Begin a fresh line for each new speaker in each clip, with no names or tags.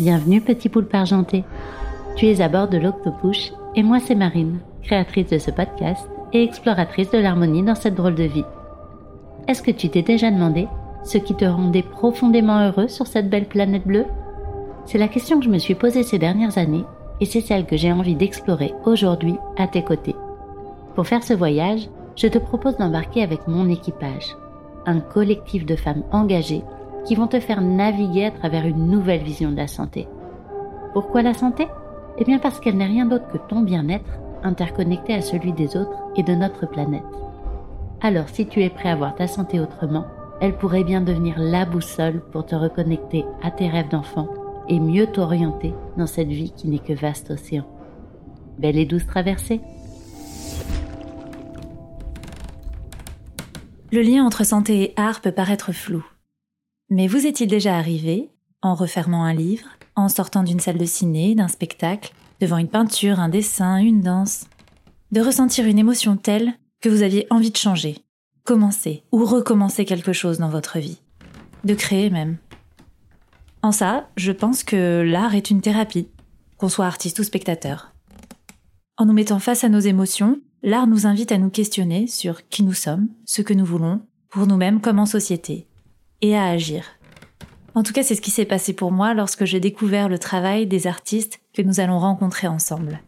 Bienvenue petit poulpe argenté. Tu es à bord de l'Octopush et moi c'est Marine, créatrice de ce podcast et exploratrice de l'harmonie dans cette drôle de vie. Est-ce que tu t'es déjà demandé ce qui te rendait profondément heureux sur cette belle planète bleue? C'est la question que je me suis posée ces dernières années et c'est celle que j'ai envie d'explorer aujourd'hui à tes côtés. Pour faire ce voyage, je te propose d'embarquer avec mon équipage, un collectif de femmes engagées qui vont te faire naviguer à travers une nouvelle vision de la santé. Pourquoi la santé? Eh bien parce qu'elle n'est rien d'autre que ton bien-être interconnecté à celui des autres et de notre planète. Alors si tu es prêt à voir ta santé autrement, elle pourrait bien devenir la boussole pour te reconnecter à tes rêves d'enfant et mieux t'orienter dans cette vie qui n'est que vaste océan. Belle et douce traversée
Le lien entre santé et art peut paraître flou. Mais vous est-il déjà arrivé, en refermant un livre, en sortant d'une salle de ciné, d'un spectacle, devant une peinture, un dessin, une danse, de ressentir une émotion telle que vous aviez envie de changer, commencer ou recommencer quelque chose dans votre vie, de créer même? En ça, je pense que l'art est une thérapie, qu'on soit artiste ou spectateur. En nous mettant face à nos émotions, l'art nous invite à nous questionner sur qui nous sommes, ce que nous voulons, pour nous-mêmes comme en société, et à agir. En tout cas, c'est ce qui s'est passé pour moi lorsque j'ai découvert le travail des artistes que nous allons rencontrer ensemble.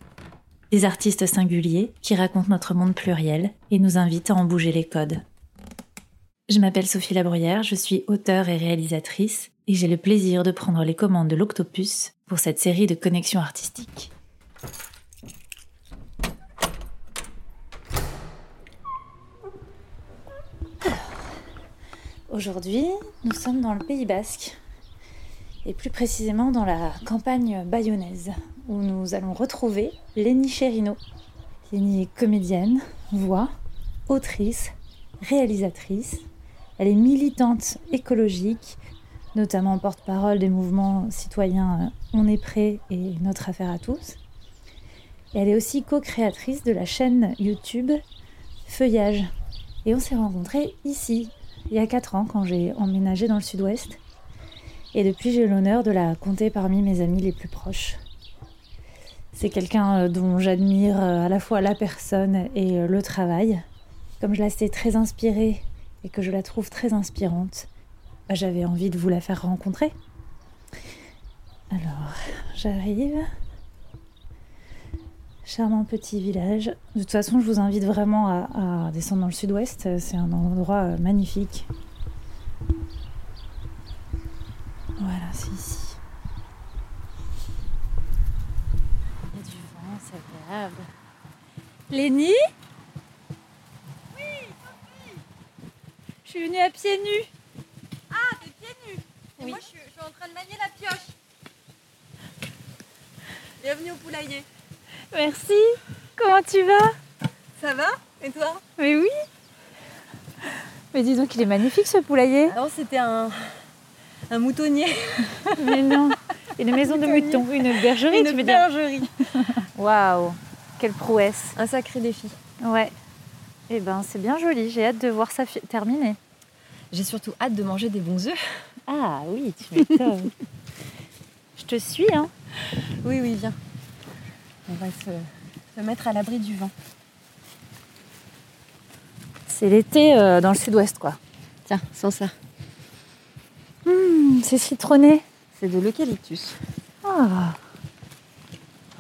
Des artistes singuliers qui racontent notre monde pluriel et nous invitent à en bouger les codes. Je m'appelle Sophie Labruyère, je suis auteure et réalisatrice et j'ai le plaisir de prendre les commandes de l'Octopus pour cette série de connexions artistiques. Aujourd'hui, nous sommes dans le Pays basque, et plus précisément dans la campagne bayonnaise, où nous allons retrouver Lénie Chérino. Lénie est comédienne, voix, autrice, réalisatrice. Elle est militante écologique, notamment porte-parole des mouvements citoyens On est prêt et Notre affaire à tous. Elle est aussi co-créatrice de la chaîne YouTube Feuillage. Et on s'est rencontrés ici, il y a 4 ans quand j'ai emménagé dans le sud-ouest. Et depuis, j'ai l'honneur de la compter parmi mes amis les plus proches. C'est quelqu'un euh, dont j'admire euh, à la fois la personne et euh, le travail. Comme je la sais très inspirée et que je la trouve très inspirante, bah, j'avais envie de vous la faire rencontrer. Alors, j'arrive. Charmant petit village. De toute façon, je vous invite vraiment à, descendre dans le sud-ouest. C'est un endroit euh, magnifique. Voilà, c'est ici. Il y a du vent, c'est agréable. Lénie
Oui, Sophie
Je suis venue à pieds nus.
Ah, t'es pieds nus Et moi, je suis, je suis en train de manier la pioche. Bienvenue au poulailler.
Merci. Comment tu vas?
Ça va? Et toi?
Mais oui. Mais dis donc, il est magnifique ce poulailler.
Alors, c'était un, un moutonnier.
Mais non. Une maison de moutons, une bergerie,
Une
tu veux dire?
bergerie.
Waouh, quelle prouesse.
Un sacré défi.
Ouais. Eh ben, c'est bien joli. J'ai hâte de voir ça terminer.
J'ai surtout hâte de manger des bons œufs.
Ah oui, tu m'étonnes. Je te suis, hein.
Oui, oui, viens. On va se, se mettre à l'abri du vent.
C'est l'été euh, dans le sud-ouest, quoi.
Tiens, sans ça.
Hum, c'est citronné.
C'est de l'eucalyptus.
Ah.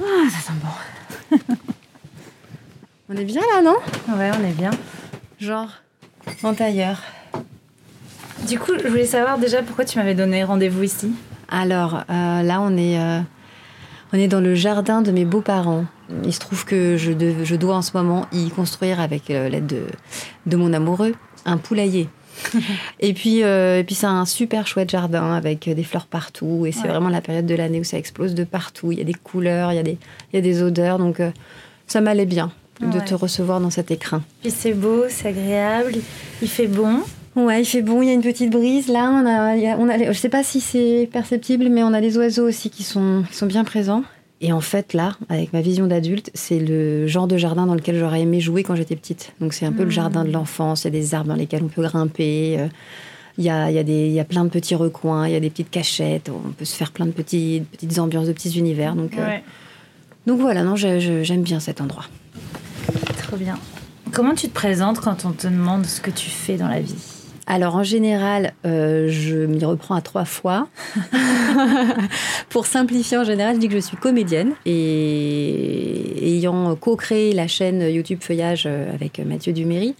Ah, ça sent bon.
On est bien là, non?
Ouais, on est bien.
Genre, en tailleur.
Du coup, je voulais savoir déjà pourquoi tu m'avais donné rendez-vous ici.
Alors, euh, là, on est, euh, on est dans le jardin de mes beaux-parents. Il se trouve que je, dois en ce moment y construire, avec euh, l'aide de, de mon amoureux, un poulailler. et puis, euh, et puis c'est un super chouette jardin avec des fleurs partout. Et c'est
Ouais.
vraiment la période de l'année où ça explose de partout. Il y a des couleurs, il y a des, il y a des odeurs. Donc, euh, ça m'allait bien de
Ouais.
te recevoir dans cet écrin.
Puis c'est beau, c'est agréable, il fait bon.
Ouais, il fait bon, il y a une petite brise là. On a, il y a- on a, les- je sais pas si c'est perceptible, mais on a les oiseaux aussi qui sont, qui sont bien présents. Et en fait, là, avec ma vision d'adulte, c'est le genre de jardin dans lequel j'aurais aimé jouer quand j'étais petite. Donc c'est un peu le
Mhm.
jardin de l'enfance. Il y a des arbres dans lesquels on peut grimper. euh, Il y a, il y, a des, il y a plein de petits recoins, il y a des petites cachettes, on peut se faire plein de petites, petites ambiances, de petits univers. Donc, euh, donc voilà, non, j'aime bien cet endroit.
trop bien. Comment tu te présentes quand on te demande ce que tu fais dans la vie?
Alors en général, euh, je m'y reprends à trois fois. Pour simplifier, en général, je dis que je suis comédienne et ayant co-créé la chaîne YouTube Feuillage euh, avec Mathieu Duméry,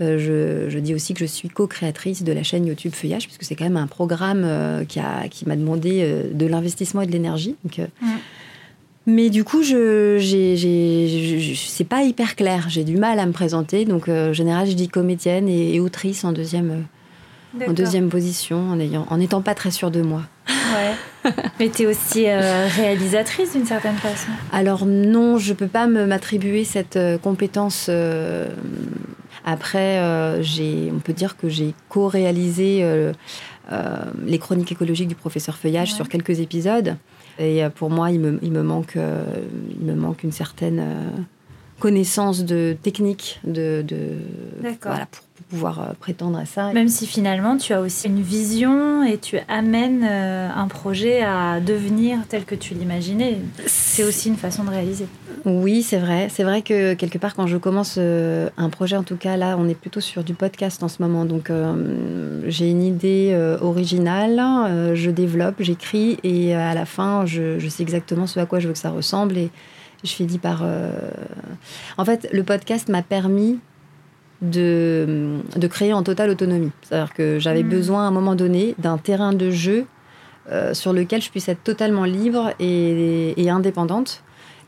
euh, je, dis aussi que je suis co-créatrice de la chaîne YouTube Feuillage puisque c'est quand même un programme qui m'a demandé de l'investissement et de l'énergie.
Mm.
Mais du coup, je, j'ai, j'ai- je- je- c'est pas hyper clair. J'ai du mal à me présenter. Donc, euh, en général, je dis comédienne et, et autrice en deuxième, euh, en deuxième position, en ayant, en n'étant pas très sûre de moi.
Ouais. Mais tu es aussi euh, réalisatrice d'une certaine façon.
Alors non, je peux pas me m'attribuer cette euh, compétence. après, j'ai, on peut dire que j'ai co-réalisé les chroniques écologiques du professeur Feuillage
Ouais.
sur quelques épisodes. Et euh, pour moi, il me, il me manque, euh, il me manque une certaine euh, connaissance de technique de, de
D'accord.
voilà, pour, pour pouvoir euh, prétendre à ça.
Même si finalement tu as aussi une vision et tu amènes euh, un projet à devenir tel que tu l'imaginais. C'est aussi une façon de réaliser.
Oui, c'est vrai. C'est vrai que quelque part, quand je commence euh, un projet, en tout cas là, on est plutôt sur du podcast en ce moment. Donc, euh, j'ai une idée euh, originale, je développe, j'écris, et à la fin, je, je sais exactement ce à quoi je veux que ça ressemble. Et je finis par. En fait, le podcast m'a permis de, de créer en totale autonomie. C'est-à-dire que j'avais
Mm.
besoin à un moment donné d'un terrain de jeu euh, sur lequel je puisse être totalement libre et, et indépendante.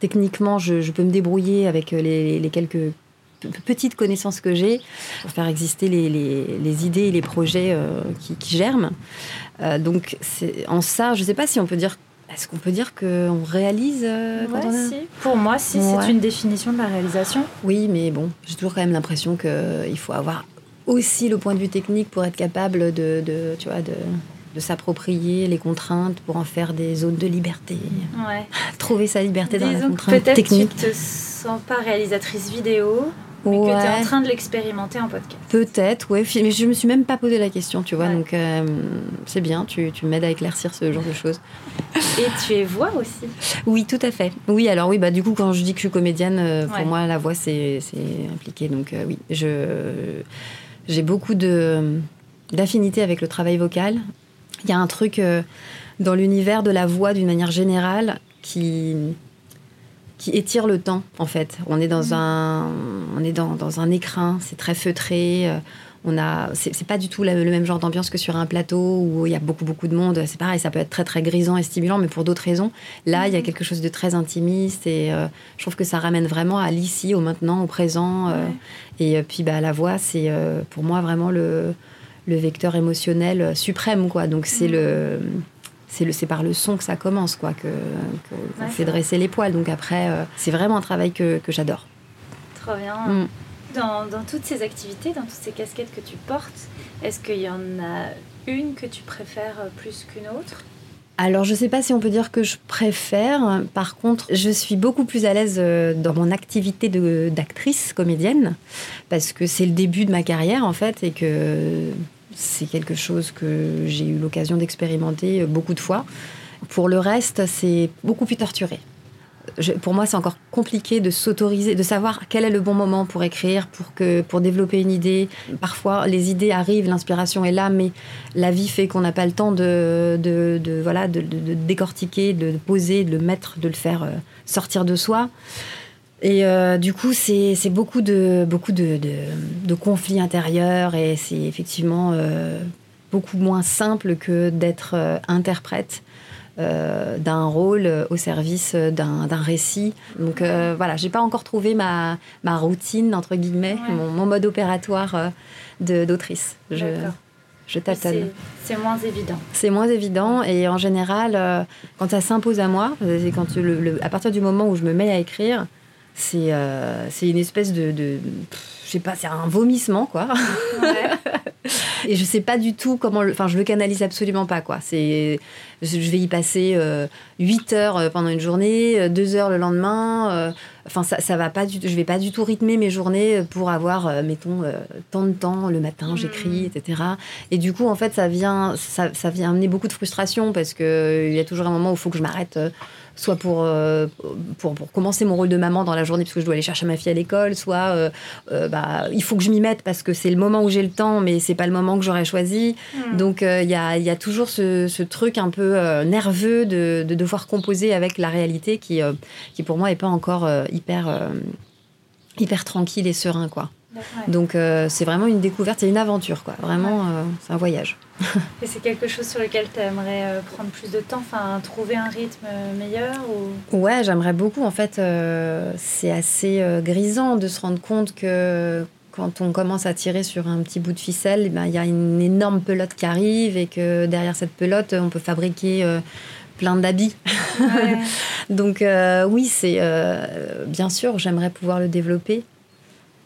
Techniquement, je, je peux me débrouiller avec les, les quelques petites connaissances que j'ai pour faire exister les, les- les idées et les projets euh, qui, qui germent. Euh, donc, en ça, je ne sais pas si on peut dire. Est-ce qu'on peut dire qu'on réalise euh, quand
Ouais,
on a-
si. Pour moi, si,
Ouais.
c'est une définition de la réalisation.
Oui, mais bon, j'ai toujours quand même l'impression qu'il faut avoir aussi le point de vue technique pour être capable de, de, tu vois, de, de s'approprier les contraintes pour en faire des zones de liberté.
Ouais.
Trouver sa liberté dans la
Disons
contrainte
peut-être
technique.
tu te sens pas réalisatrice vidéo, mais que tu es en train de l'expérimenter en podcast.
Peut-être, ouais. Mais je me suis même pas posé la question, tu vois.
Ouais.
Donc, euh, c'est bien, tu, tu m'aides à éclaircir ce genre de choses.
Et tu es voix aussi.
Oui, tout à fait. Oui, alors oui, bah du coup, quand je dis que je suis comédienne, euh, pour
Ouais.
moi, la voix, c'est c'est impliqué. Donc euh, oui, je j'ai beaucoup de d'affinité avec le travail vocal. Il y a un truc euh, dans l'univers de la voix, d'une manière générale, qui qui étire le temps, en fait. On est dans un on est dans, dans un écrin, c'est très feutré. euh, on a, c'est pas du tout la- le même genre d'ambiance que sur un plateau où il y a beaucoup beaucoup de monde. C'est pareil, ça peut être très très grisant et stimulant, mais pour d'autres raisons. Là, il y a quelque chose de très intimiste et euh, je trouve que ça ramène vraiment à l'ici, au maintenant, au présent.
Ouais.
et puis bah, la voix, c'est pour moi vraiment le, le vecteur émotionnel euh, suprême, quoi. Donc c'est le c'est le c'est par le son que ça commence, quoi, que, que-
Ouais,
fait dresser les poils. Donc après, euh, c'est vraiment un travail que, que j'adore.
Trop bien.
Mm.
Dans, dans toutes ces activités, dans toutes ces casquettes que tu portes, est-ce qu'il y en a une que tu préfères plus qu'une autre?
Alors, je sais pas si on peut dire que je préfère. Par contre, je suis beaucoup plus à l'aise euh, dans mon activité d'actrice comédienne parce que c'est le début de ma carrière en fait et que c'est quelque chose que j'ai eu l'occasion d'expérimenter euh, beaucoup de fois. Pour le reste, c'est beaucoup plus torturé. Pour moi, c'est encore compliqué de s'autoriser, de savoir quel est le bon moment pour écrire, pour, que, pour développer une idée. Parfois, les idées arrivent, l'inspiration est là, mais la vie fait qu'on n'a pas le temps de, de, de- voilà, de décortiquer, de poser, de le mettre, de le faire euh, sortir de soi. Et euh, du coup, c'est beaucoup de, beaucoup de, de, de conflits intérieurs et c'est effectivement euh, beaucoup moins simple que d'être euh, interprète euh, d'un rôle au service d'un récit. Donc euh, voilà, j'ai pas encore trouvé ma, ma routine, entre guillemets,
Ouais.
mon, mon mode opératoire euh, d'autrice. Je, je tâtonne.
c'est moins évident.
C'est moins évident et en général, quand ça s'impose à moi, c'est quand le, le- à partir du moment où je me mets à écrire, c'est euh, c'est une espèce de, de pff, je sais pas, c'est un vomissement quoi. et je sais pas du tout comment. Le... Enfin, je le canalise absolument pas, quoi. C'est, je vais y passer 8 euh, heures euh, pendant une journée, 2 heures le lendemain. Enfin, ça, ça va pas du Je vais pas du tout rythmer mes journées pour avoir, mettons, tant de temps le matin, hmm. j'écris, etc. Et du coup, en fait, ça vient, ça, ça vient amener beaucoup de frustration parce que il y a toujours un moment où il faut que je m'arrête soit euh, pour, pour, commencer mon rôle de maman dans la journée parce que je dois aller chercher ma fille à l'école, soit euh, euh, bah, il faut que je m'y mette parce que c'est le moment où j'ai le temps, mais c'est pas le moment que j'aurais choisi. Hmm. Donc il y a, y, a, toujours ce, ce, truc un peu nerveux de, de, devoir composer avec la réalité qui, qui pour moi est pas encore hyper, hyper tranquille et serein. quoi. Donc euh, c'est vraiment une découverte, c'est une aventure, quoi. Vraiment, euh, c'est un voyage.
Et c'est quelque chose sur lequel tu aimerais euh, prendre plus de temps, enfin trouver un rythme meilleur ou...
Ouais, j'aimerais beaucoup. En fait, c'est assez grisant de se rendre compte que quand on commence à tirer sur un petit bout de ficelle, ben, il y a une énorme pelote qui arrive et que derrière cette pelote, on peut fabriquer plein d'habits. Donc oui, c'est bien sûr, j'aimerais pouvoir le développer.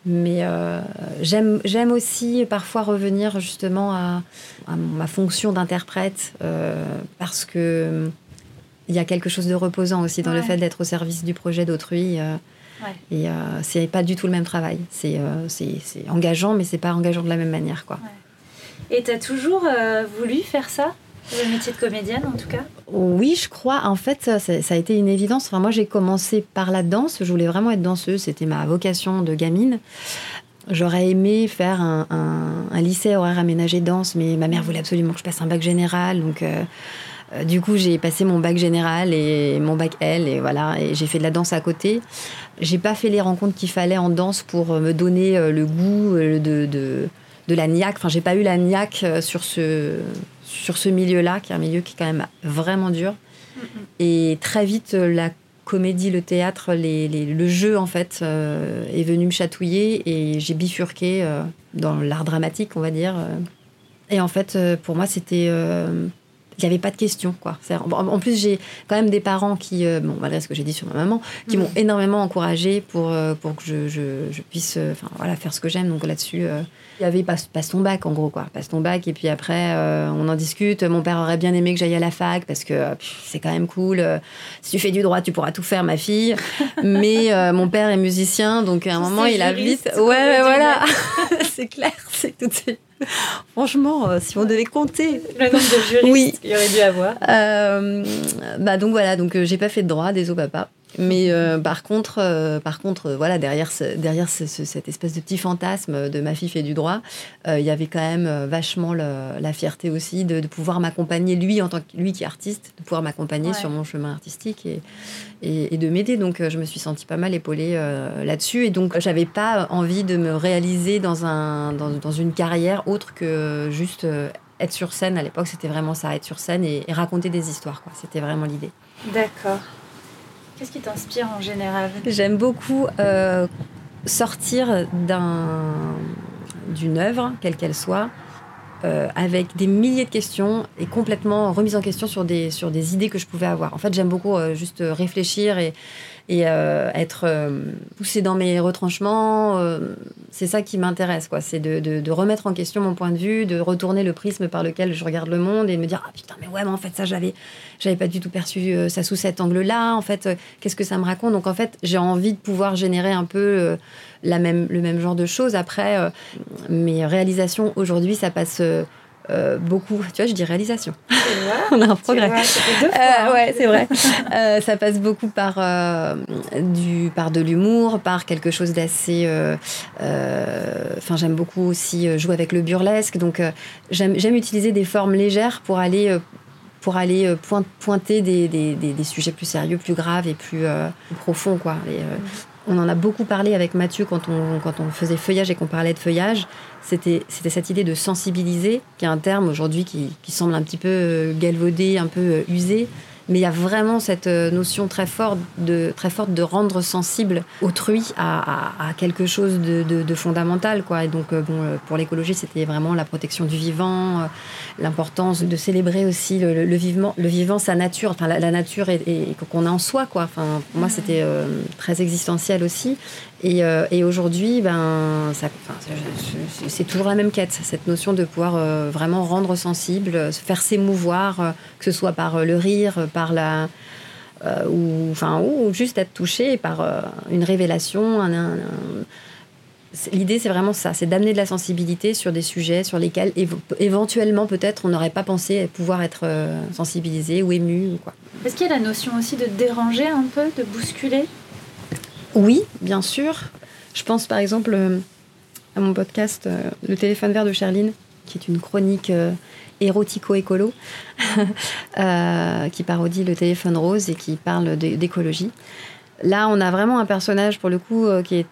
Mais euh, j'aime aussi parfois revenir justement à, ma fonction d'interprète euh, parce que il y a quelque chose de reposant aussi dans le fait d'être au service du projet d'autrui. Euh, Et c'est pas du tout le même travail. C'est engageant, mais c'est pas engageant de la même manière. Quoi.
Et tu as toujours voulu faire ça? Le métier de comédienne, en tout cas
Oui, je crois. En fait, ça, a été une évidence. Enfin, moi, j'ai commencé par la danse. Je voulais vraiment être danseuse. C'était ma vocation de gamine. J'aurais aimé faire un, lycée horaire aménagé danse, mais ma mère voulait absolument que je passe un bac général. Donc, euh, euh, du coup, j'ai passé mon bac général et mon bac L, et voilà. Et j'ai fait de la danse à côté. J'ai pas fait les rencontres qu'il fallait en danse pour me donner euh, le goût de, de, de la niaque. Enfin, j'ai pas eu la niaque sur ce sur ce milieu-là, qui est un milieu qui est quand même vraiment dur. Et très vite, euh, la comédie, le théâtre, le jeu, en fait, euh, est venu me chatouiller et j'ai bifurqué euh, dans l'art dramatique, on va dire. Et en fait, pour moi, c'était. Il n'y avait pas de question, quoi. En plus, j'ai quand même des parents qui, bon, malgré ce que j'ai dit sur ma maman, qui m'ont énormément encouragé pour, pour que je, je puisse enfin, voilà, faire ce que j'aime. Donc là-dessus, il y avait passe, ton bac, en gros, quoi. Passe ton bac, et puis après, euh, on en discute. Mon père aurait bien aimé que j'aille à la fac, parce que euh, c'est quand même cool. Euh, si tu fais du droit, tu pourras tout faire, ma fille. Mais mon père est musicien, donc à un moment, il a vite. Ouais, voilà. c'est clair, c'est tout. Franchement, si on devait compter
le nombre de juristes oui. qu'il y aurait dû avoir.
bah donc voilà, donc j'ai pas fait de droit, désolé papa. Mais euh, par contre, euh, par contre, euh, voilà, derrière, derrière cette espèce de petit fantasme de ma fille fait du droit, il y avait quand même vachement la fierté aussi de, pouvoir m'accompagner, lui en tant que lui qui est artiste, de pouvoir m'accompagner sur mon chemin artistique et, et, de m'aider. Donc, je me suis sentie pas mal épaulée là-dessus. Et donc, j'avais pas envie de me réaliser dans, un, dans, dans une carrière autre que juste être sur scène. À l'époque, c'était vraiment ça, être sur scène et, et raconter des histoires. C'était vraiment l'idée.
D'accord. Qu'est-ce qui t'inspire en général?
J'aime beaucoup euh, sortir d'une œuvre, quelle qu'elle soit, euh, avec des milliers de questions et complètement remise en question sur des, sur des idées que je pouvais avoir. En fait, j'aime beaucoup euh, juste réfléchir et, être euh, poussé dans mes retranchements. Euh, c'est ça qui m'intéresse, quoi. C'est de, remettre en question mon point de vue, de retourner le prisme par lequel je regarde le monde et de me dire ah putain mais ouais mais en fait ça j'avais j'avais pas du tout perçu ça sous cet angle-là. En fait qu'est-ce que ça me raconte? Donc en fait j'ai envie de pouvoir générer un peu la même le même genre de choses. Après mes réalisations aujourd'hui ça passe euh, beaucoup, tu vois, je dis réalisation. On a un progrès. Euh, hein. ouais, c'est vrai. Euh, ça passe beaucoup par, du, par de l'humour, par quelque chose d'assez. Enfin, j'aime beaucoup aussi jouer avec le burlesque. Donc, j'aime utiliser des formes légères pour aller pour aller pointer des, des, des, sujets plus sérieux, plus graves et plus, profonds. Quoi. On en a beaucoup parlé avec Mathieu quand on, faisait feuillage et qu'on parlait de feuillage. C'était cette idée de sensibiliser, qui est un terme aujourd'hui qui, qui, semble un petit peu euh, galvaudé, un peu euh, usé, mais il y a vraiment cette euh, notion très forte de, très forte de rendre sensible autrui à, quelque chose de, fondamental. Quoi. Et donc, euh, bon, euh, pour l'écologie, c'était vraiment la protection du vivant, l'importance de célébrer aussi le, vivant, le vivant, sa nature, enfin, la, nature et, qu'on a en soi. Quoi. Enfin, pour moi, c'était très existentiel aussi. Et, euh, et aujourd'hui, ben, c'est- toujours la même quête, cette notion de pouvoir euh, vraiment rendre sensible, euh, se faire s'émouvoir, que ce soit par le rire, par la, ou, enfin, ou juste être touché par une révélation. L'idée, c'est vraiment ça, c'est d'amener de la sensibilité sur des sujets sur lesquels éventuellement, peut-être, on n'aurait pas pensé pouvoir être sensibilisé ou ému.
Est-ce qu'il y a la notion aussi de déranger un peu, de bousculer?
Oui, bien sûr. Je pense par exemple euh, à mon podcast euh, Le téléphone vert de Charline, qui est une chronique euh, érotico-écolo, qui parodie le téléphone rose et qui parle d'é- d'écologie. Là, on a vraiment un personnage, pour le coup, qui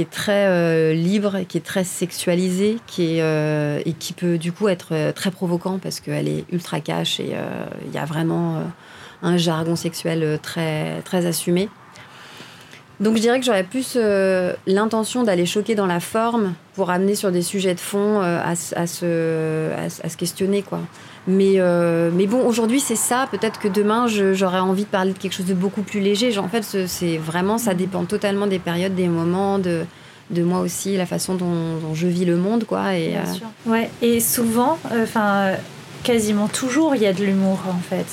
est très libre, qui est très sexualisé, qui est, et qui peut du coup être très provocant parce qu'elle est ultra cash et il y a vraiment un jargon sexuel très assumé. Donc je dirais que j'aurais plus euh, l'intention d'aller choquer dans la forme pour amener sur des sujets de fond euh, à, à se, à, se questionner. quoi. Mais, euh, mais bon, aujourd'hui c'est ça. Peut-être que demain j'aurais envie de parler de quelque chose de beaucoup plus léger. En fait, ce- c'est vraiment, ça dépend totalement des périodes, des moments, de, de moi aussi, la façon dont, dont je vis le monde. quoi. Et, euh,
sûr. Ouais, et souvent, enfin, quasiment toujours, il y a de l'humour en fait.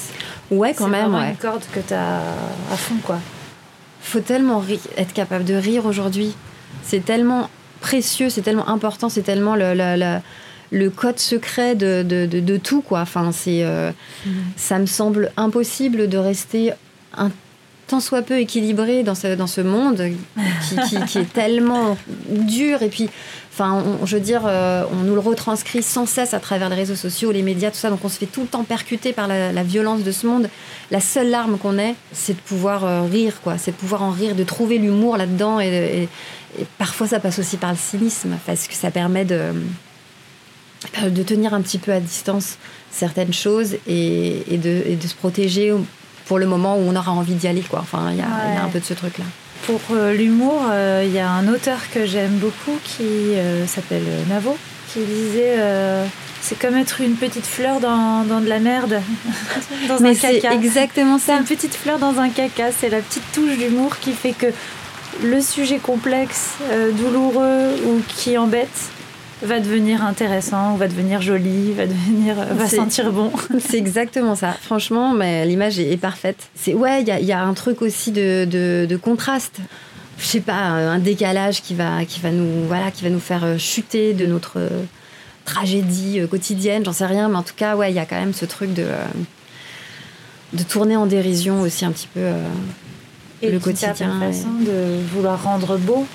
ouais, quand
C'est
même.
vraiment
Ouais.
une corde que tu as à fond, quoi.
Faut tellement être capable de rire aujourd'hui. C'est tellement précieux, c'est tellement important, c'est tellement le, le, le- le code secret de, de, de- de tout, quoi. Enfin, c'est, euh, ça me semble impossible de rester un tant soit peu équilibré dans ce, dans ce monde qui, est tellement dur. Et puis, enfin, je veux dire, euh, on nous le retranscrit sans cesse à travers les réseaux sociaux, les médias, tout ça. Donc, on se fait tout le temps percuter par la, violence de ce monde. La seule larme qu'on ait, c'est de pouvoir euh, rire, quoi. C'est de pouvoir en rire, de trouver l'humour là-dedans. Et, parfois, ça passe aussi par le cynisme, parce que ça permet de, de tenir un petit peu à distance certaines choses et de, et de se protéger pour le moment où on aura envie d'y aller, quoi. Enfin, il y, a- il y a un peu de ce truc-là.
Pour euh, l'humour, euh, il y a un auteur que j'aime beaucoup qui euh, s'appelle Navo, qui disait c'est comme être une petite fleur dans, dans de la merde, dans un
Mais c'est
caca.
exactement ça.
une petite fleur dans un caca, c'est la petite touche d'humour qui fait que le sujet complexe, euh, douloureux ou qui embête va devenir intéressant, va devenir joli, va devenir, euh, va sentir bon.
C'est exactement ça. Franchement, mais l'image est, est parfaite. C'est ouais, il y a, il y a un truc aussi de, de, de contraste. Je sais pas, un décalage qui va, qui va nous, voilà, qui va nous faire euh, chuter de notre euh, tragédie euh, quotidienne. J'en sais rien, mais en tout cas, ouais, il y a quand même ce truc de euh, de tourner en dérision aussi un petit peu. euh,
Et
Le quotidien,
façon de vouloir rendre beau.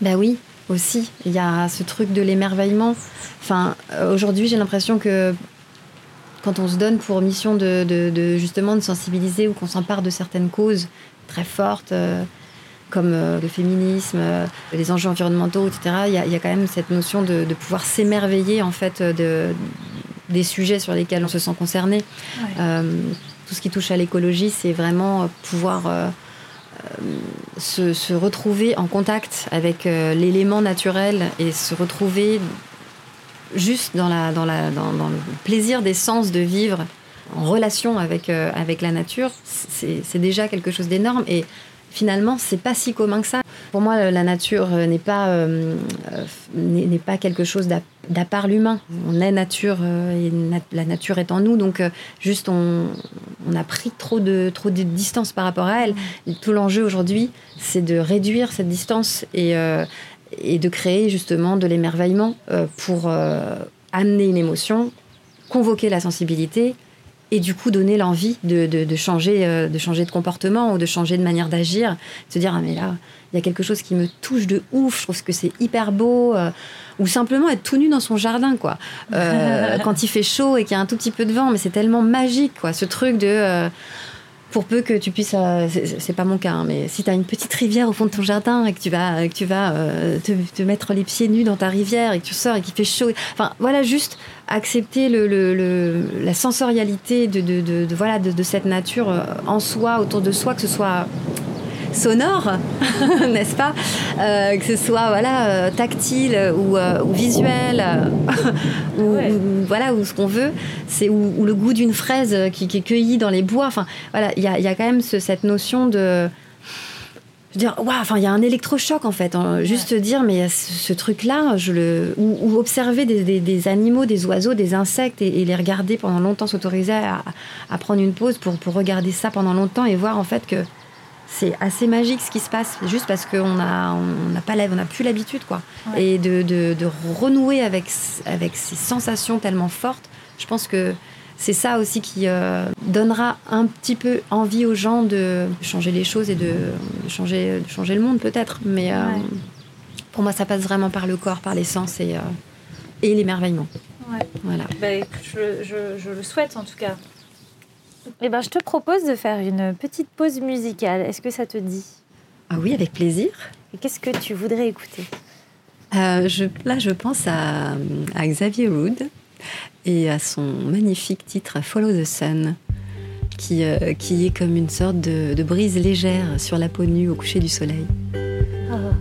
Bah oui, aussi. Il y a ce truc de l'émerveillement. Enfin, euh, aujourd'hui, j'ai l'impression que quand on se donne pour mission de, de- de, justement de sensibiliser ou qu'on s'empare de certaines causes très fortes, euh, comme euh, le féminisme, euh, les enjeux environnementaux, etc., il y a, il y a quand même cette notion de, de pouvoir s'émerveiller en fait de, des sujets sur lesquels on se sent concerné.
Ouais.
Tout ce qui touche à l'écologie, c'est vraiment pouvoir se, retrouver en contact avec euh, l'élément naturel et se retrouver juste dans, le plaisir des sens de vivre en relation avec, euh, la nature, c'est déjà quelque chose d'énorme. Et finalement, c'est pas si commun que ça. Pour moi, la nature euh, n'est pas, n'est pas quelque chose d'à part l'humain. On est nature et la nature est en nous. Donc, juste, on, on a pris trop de, trop de distance par rapport à elle. Et tout l'enjeu aujourd'hui, c'est de réduire cette distance et, euh, et de créer justement de l'émerveillement euh, pour euh, amener une émotion, convoquer la sensibilité et du coup donner l'envie de, de, de changer, euh, de changer de comportement ou de changer de manière d'agir, de se dire ah mais là il y a quelque chose qui me touche de ouf, je trouve que c'est hyper beau, euh, ou simplement être tout nu dans son jardin quoi, Euh, quand il fait chaud et qu'il y a un tout petit peu de vent, mais c'est tellement magique quoi, ce truc de euh, pour peu que tu puisses, euh, c'est pas mon cas, hein, mais si tu as une petite rivière au fond de ton jardin et que tu vas, euh, te, mettre les pieds nus dans ta rivière et que tu sors et qu'il fait chaud, enfin voilà, juste accepter le, le- la sensorialité de, voilà, de, de cette nature euh, en soi, autour de soi, que ce soit sonore, n'est-ce pas Euh, Que ce soit voilà euh, tactile ou, euh, ou visuel, ou,
Ouais.
ou- voilà ou ce qu'on veut, c'est ou, ou le goût d'une fraise qui, qui est cueillie dans les bois. Enfin voilà, il y a, il y a quand même ce- cette notion de veux dire, waouh, enfin, il y a un électrochoc en fait. hein. Juste dire, mais ce, ce truc-là, je le, ou, ou observer des, des- des animaux, des oiseaux, des insectes et, et les regarder pendant longtemps, s'autoriser à, à prendre une pause pour, pour regarder ça pendant longtemps et voir en fait que c'est assez magique ce qui se passe, juste parce qu'on on n'a on n'a plus l'habitude quoi.
Ouais.
Et de, de, de renouer avec, avec ces sensations tellement fortes, je pense que c'est ça aussi qui euh, donnera un petit peu envie aux gens de changer les choses et de, changer, de changer le monde peut-être. Mais euh,
Ouais.
pour moi, ça passe vraiment par le corps, par les sens et, euh, et l'émerveillement.
Ouais.
Voilà.
Bah, écoute, je, je- je le souhaite en tout cas. Eh ben, je te propose de faire une petite pause musicale. Est-ce que ça te dit?
Ah oui, avec plaisir.
Et qu'est-ce que tu voudrais écouter?
Euh, je, là, je pense à, à Xavier Wood et à son magnifique titre Follow the Sun, qui, euh, qui est comme une sorte de, de brise légère sur la peau nue au coucher du soleil.
Follow,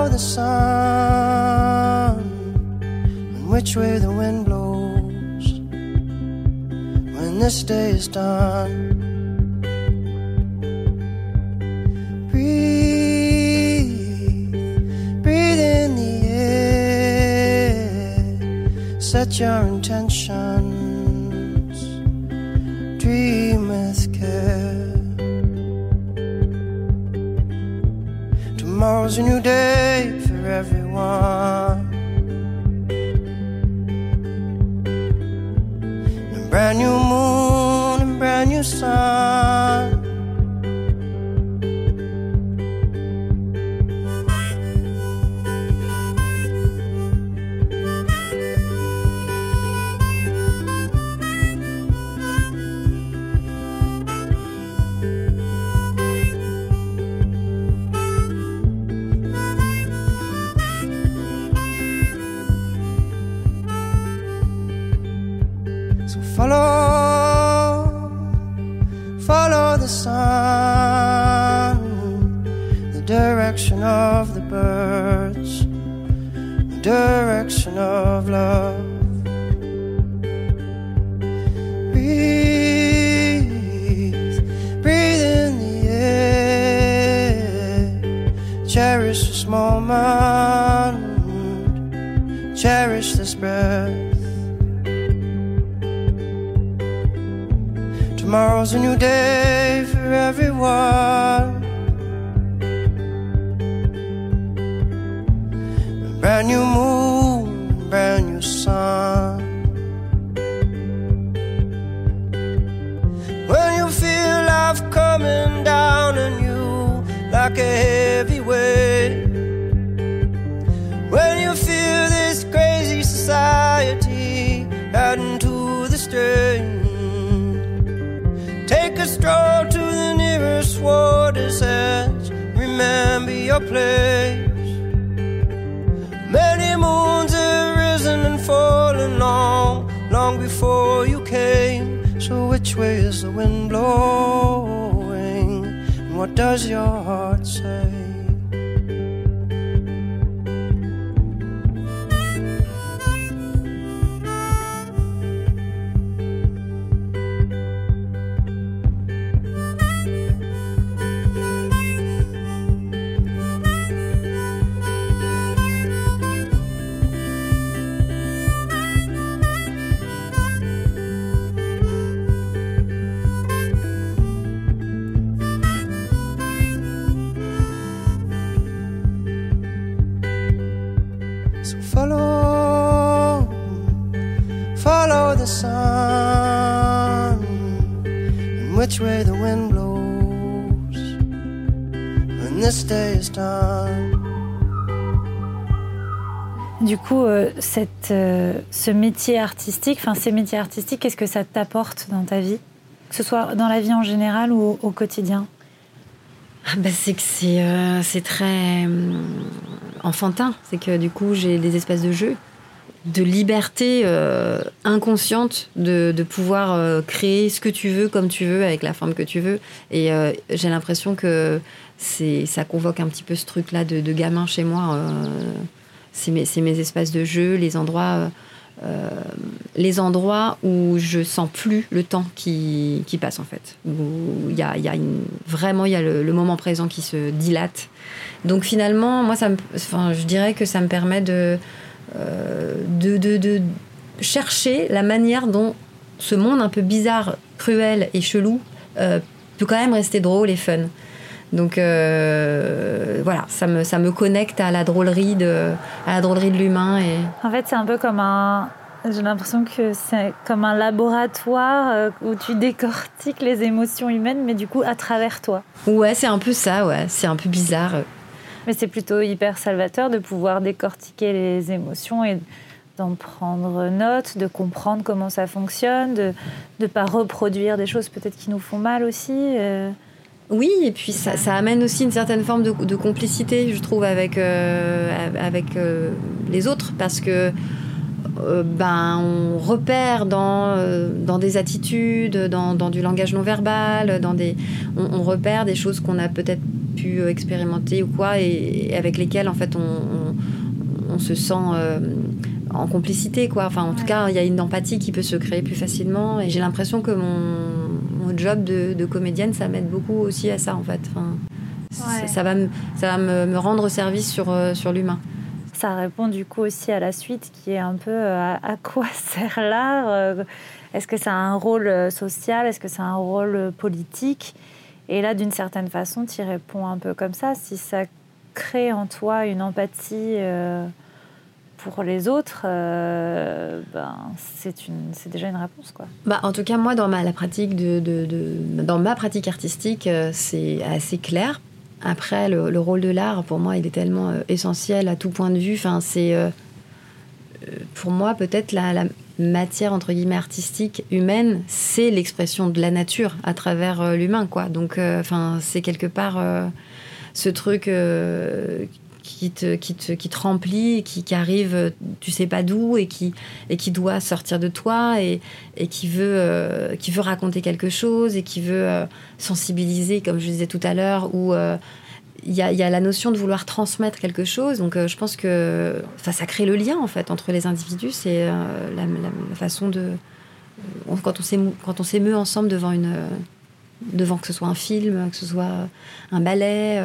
follow the sun, and which way the wind blows when this day is done. Breathe, breathe in the air, set your intentions, Tomorrow's a new day for everyone. A brand new follow, follow the sun, the direction of the birds, the direction of love. Breathe, breathe in the air, cherish this moment, cherish this breath. Tomorrow's a new day for everyone. A brand new moon, brand new sun. When you feel life coming down on you like a heavy weight. When you feel this crazy society adding to the strain. A stroll to the nearest water's edge. Remember your place. Many moons have risen and fallen long, long before you came. So which way is the wind blowing? And what does your heart say? So follow, follow the sun, and which way the wind blows. When this day is done.
Du coup, euh, cette, euh, ce métier artistique, enfin ces métiers artistiques, qu'est-ce que ça t'apporte dans ta vie? Que ce soit dans la vie en général ou au, au quotidien?
Ah bah, c'est que c'est euh, c'est très hum, enfantin. C'est que du coup, j'ai des espaces de jeu, de liberté euh, inconsciente, de, de pouvoir euh, créer ce que tu veux, comme tu veux, avec la forme que tu veux. Et euh, j'ai l'impression que c'est ça convoque un petit peu ce truc-là de, gamin chez moi. c'est mes espaces de jeu, les endroits. Les endroits où je sens plus le temps qui, qui passe en fait. Où il y a, vraiment il y a le, moment présent qui se dilate. Donc finalement, moi, ça je dirais que ça me permet de, euh, de, de, de chercher la manière dont ce monde un peu bizarre, cruel et chelou euh, peut quand même rester drôle et fun. Donc euh, voilà, ça me, ça me connecte à la drôlerie de, à la drôlerie de l'humain et
En fait, c'est un peu comme un. J'ai l'impression que c'est comme un laboratoire euh, où tu décortiques les émotions humaines, mais du coup à travers toi.
ouais, c'est un peu ça, ouais, c'est un peu bizarre.
Mais c'est plutôt hyper salvateur de pouvoir décortiquer les émotions et d'en prendre note, de comprendre comment ça fonctionne, de ne pas reproduire des choses peut-être qui nous font mal aussi. euh.
Oui, et puis ça, ça amène aussi une certaine forme de, de complicité, je trouve, avec, euh, avec euh, les autres, parce que euh, ben, on repère dans, dans des attitudes, dans, dans du langage non verbal, dans des, on, on repère des choses qu'on a peut-être pu expérimenter ou quoi, et, et avec lesquelles en fait on, on, on se sent en complicité, quoi. Enfin, en tout cas, il y a une empathie qui peut se créer plus facilement, et j'ai l'impression que mon, mon job de, de comédienne, ça m'aide beaucoup aussi à ça, en fait. Enfin,
Ouais.
ça, ça va, me, ça va me, me rendre service sur, euh, sur l'humain.
Ça répond du coup aussi à la suite qui est un peu euh, à, à quoi sert l'art euh, Est-ce que ça a un rôle social Est-ce que ça a un rôle politique? Et là, d'une certaine façon, tu y réponds un peu comme ça. Si ça crée en toi une empathie euh, pour les autres, euh, ben, c'est déjà une réponse. Quoi.
Bah, en tout cas, moi, dans ma, la pratique de, de- dans ma pratique artistique, euh, c'est assez clair. Après, le, le rôle de l'art, pour moi, il est tellement euh, essentiel à tout point de vue. Enfin, c'est pour moi peut-être la, matière entre guillemets artistique humaine, c'est l'expression de la nature à travers l'humain, quoi. Donc, enfin, c'est quelque part ce truc. euh, qui te, qui, te, qui te remplit, qui, arrive, euh, tu sais pas d'où, et qui, et qui doit sortir de toi, et, et qui, veut, euh, qui veut raconter quelque chose, et qui veut euh, sensibiliser, comme je disais tout à l'heure, euh, il y, a, y a la notion de vouloir transmettre quelque chose. Donc je pense que ça crée le lien, en fait, entre les individus. C'est la, façon de... quand on s'émeut- ensemble devant une... devant que ce soit un film, que ce soit un ballet,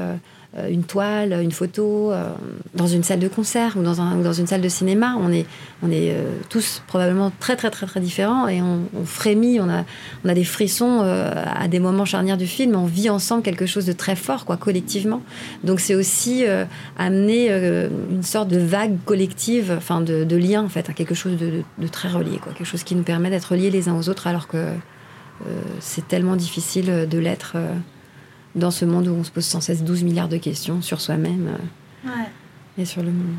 une toile, une photo, euh, dans une salle de concert ou dans, une salle de cinéma. On est, euh, tous probablement très très très très différents et on, frémit, on a, des frissons euh, à des moments charnières du film. On vit ensemble quelque chose de très fort, quoi, collectivement. Donc c'est aussi euh, amener euh, une sorte de vague collective, enfin de, lien en fait, quelque chose de, très relié, quoi, quelque chose qui nous permet d'être liés les uns aux autres alors que euh, c'est tellement difficile de l'être. Dans ce monde où on se pose sans cesse 12 milliards de questions sur soi-même euh, et sur le monde.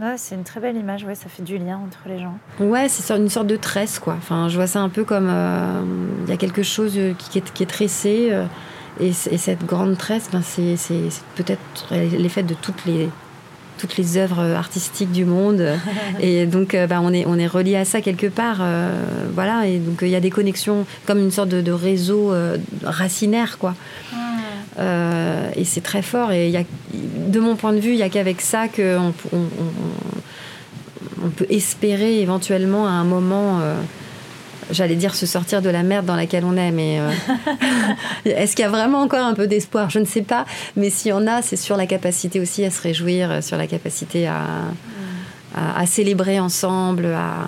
Ouais, c'est une très belle image, ouais, ça fait du lien entre les gens.
Ouais, c'est une sorte de tresse, quoi. Enfin, je vois ça un peu comme euh, il y a quelque chose euh, qui, est, qui est tressé, euh, et, et cette grande tresse, ben, c'est peut-être l'effet de toutes les toutes les œuvres artistiques du monde. Et donc euh, ben, on est on est relié à ça quelque part euh, voilà. Et donc il y a des connexions comme une sorte de, de réseau euh, racinaire quoi. Euh, et c'est très fort. Et y a, de mon point de vue, il n'y a qu'avec ça qu'on on, on- on peut espérer éventuellement à un moment, j'allais dire, se sortir de la merde dans laquelle on est. Mais euh, est-ce qu'il y a vraiment encore un peu d'espoir? Je ne sais pas. Mais s'il y en a, c'est sur la capacité aussi à se réjouir, sur la capacité à, à, célébrer ensemble, à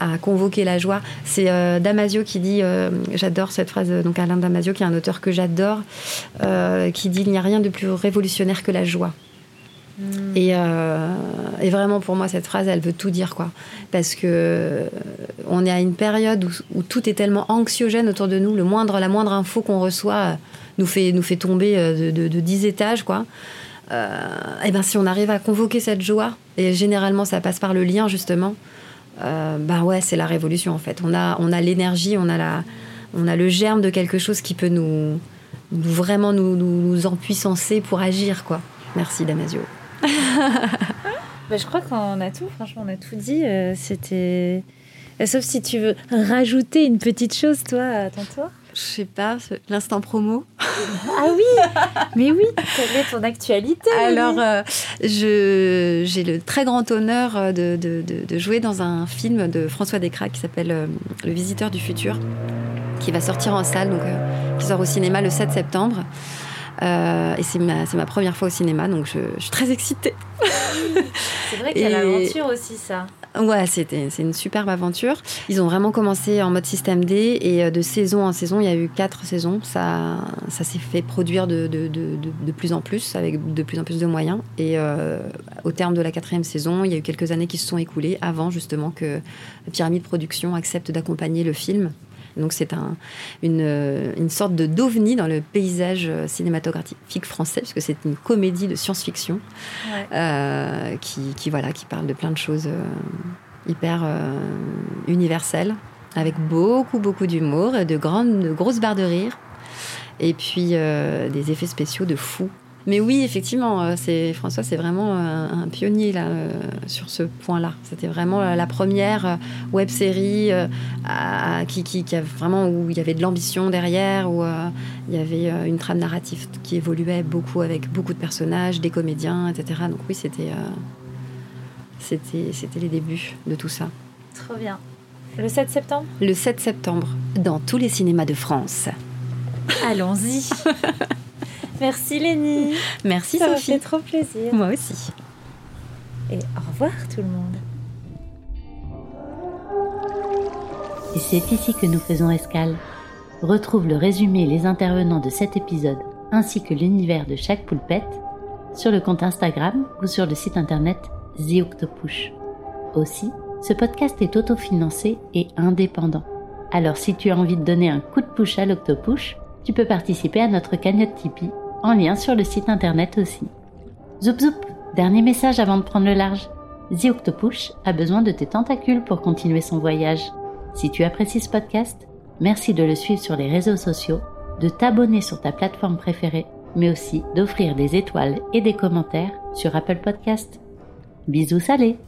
à convoquer la joie. C'est euh, Damasio qui dit, euh, j'adore cette phrase, euh, donc Alain Damasio, qui est un auteur que j'adore, euh, qui dit Il n'y a rien de plus révolutionnaire que la joie. Et, euh, et vraiment, pour moi, cette phrase, elle veut tout dire, quoi. Parce que euh, on est à une période où, tout est tellement anxiogène autour de nous. Le moindre, la moindre info qu'on reçoit euh, nous fait, nous fait tomber de, de, de 10 étages, quoi. et ben si on arrive à convoquer cette joie, et généralement ça passe par le lien justement, ben ouais, c'est la révolution en fait. On a, on a l'énergie, on a la, on a le germe de quelque chose qui peut nous, nous vraiment nous, nous, nous empuissancer pour agir, quoi. Merci Damasio.
Bah, je crois qu'on a tout, franchement, on a tout dit. Euh, C'était. Euh, Sauf si tu veux rajouter une petite chose, toi, à ton tour.
Je sais pas, l'instant promo.
Ah oui Mais oui Quelle est ton actualité
Alors, euh, j'ai le très grand honneur euh, de, de- de- de jouer dans un film de François Descraques qui s'appelle euh, Le Visiteur du Futur, qui va sortir en salle, donc euh, qui sort au cinéma le 7 septembre. Euh, et c'est ma, première fois au cinéma, donc je, je suis très excitée.
C'est vrai qu'il y a l'aventure aussi, ça.
Ouais, c'était c'est une superbe aventure. Ils ont vraiment commencé en mode système D et euh, de saison en saison, il y a eu quatre saisons. Ça, ça s'est fait produire de, de, de, de, de plus en plus avec de plus en plus de moyens. Et euh, au terme de la quatrième saison, il y a eu quelques années qui se sont écoulées avant justement que Pyramide Production accepte d'accompagner le film. Donc c'est un, une, euh, une sorte de d'ovni dans le paysage euh, cinématographique français, puisque c'est une comédie de science-fiction
Ouais.
euh, qui, qui, voilà, qui parle de plein de choses hyper universelles, avec beaucoup, beaucoup d'humour, de grandes, de grosses barres de rire, et puis des effets spéciaux de fou. Mais oui, effectivement, euh, c'est François, c'est vraiment euh, un pionnier là euh, sur ce point-là. C'était vraiment la première web série euh, à- qui, qui, qui a vraiment où il y avait de l'ambition derrière, où euh, il y avait une trame narrative qui évoluait beaucoup avec beaucoup de personnages, des comédiens, etc. Donc oui, c'était c'était c'était les débuts de tout ça.
Trop bien. Le 7 septembre?
Le 7 septembre, dans tous les cinémas de France.
Allons-y Merci Lénie
Merci
Ça
Sophie.
fait trop plaisir.
Moi aussi.
Et au revoir tout le monde.
Et c'est ici que nous faisons escale. Retrouve le résumé et les intervenants de cet épisode, ainsi que l'univers de chaque poulpette, sur le compte Instagram ou sur le site internet The Octopush. Aussi, ce podcast est autofinancé et indépendant. Alors si tu as envie de donner un coup de push à l'Octopush, tu peux participer à notre cagnotte Tipeee, en lien sur le site internet aussi. Zoup zoup, dernier message avant de prendre le large. The Octopush a besoin de tes tentacules pour continuer son voyage. Si tu apprécies ce podcast, merci de le suivre sur les réseaux sociaux, de t'abonner sur ta plateforme préférée, mais aussi d'offrir des étoiles et des commentaires sur Apple Podcast. Bisous salés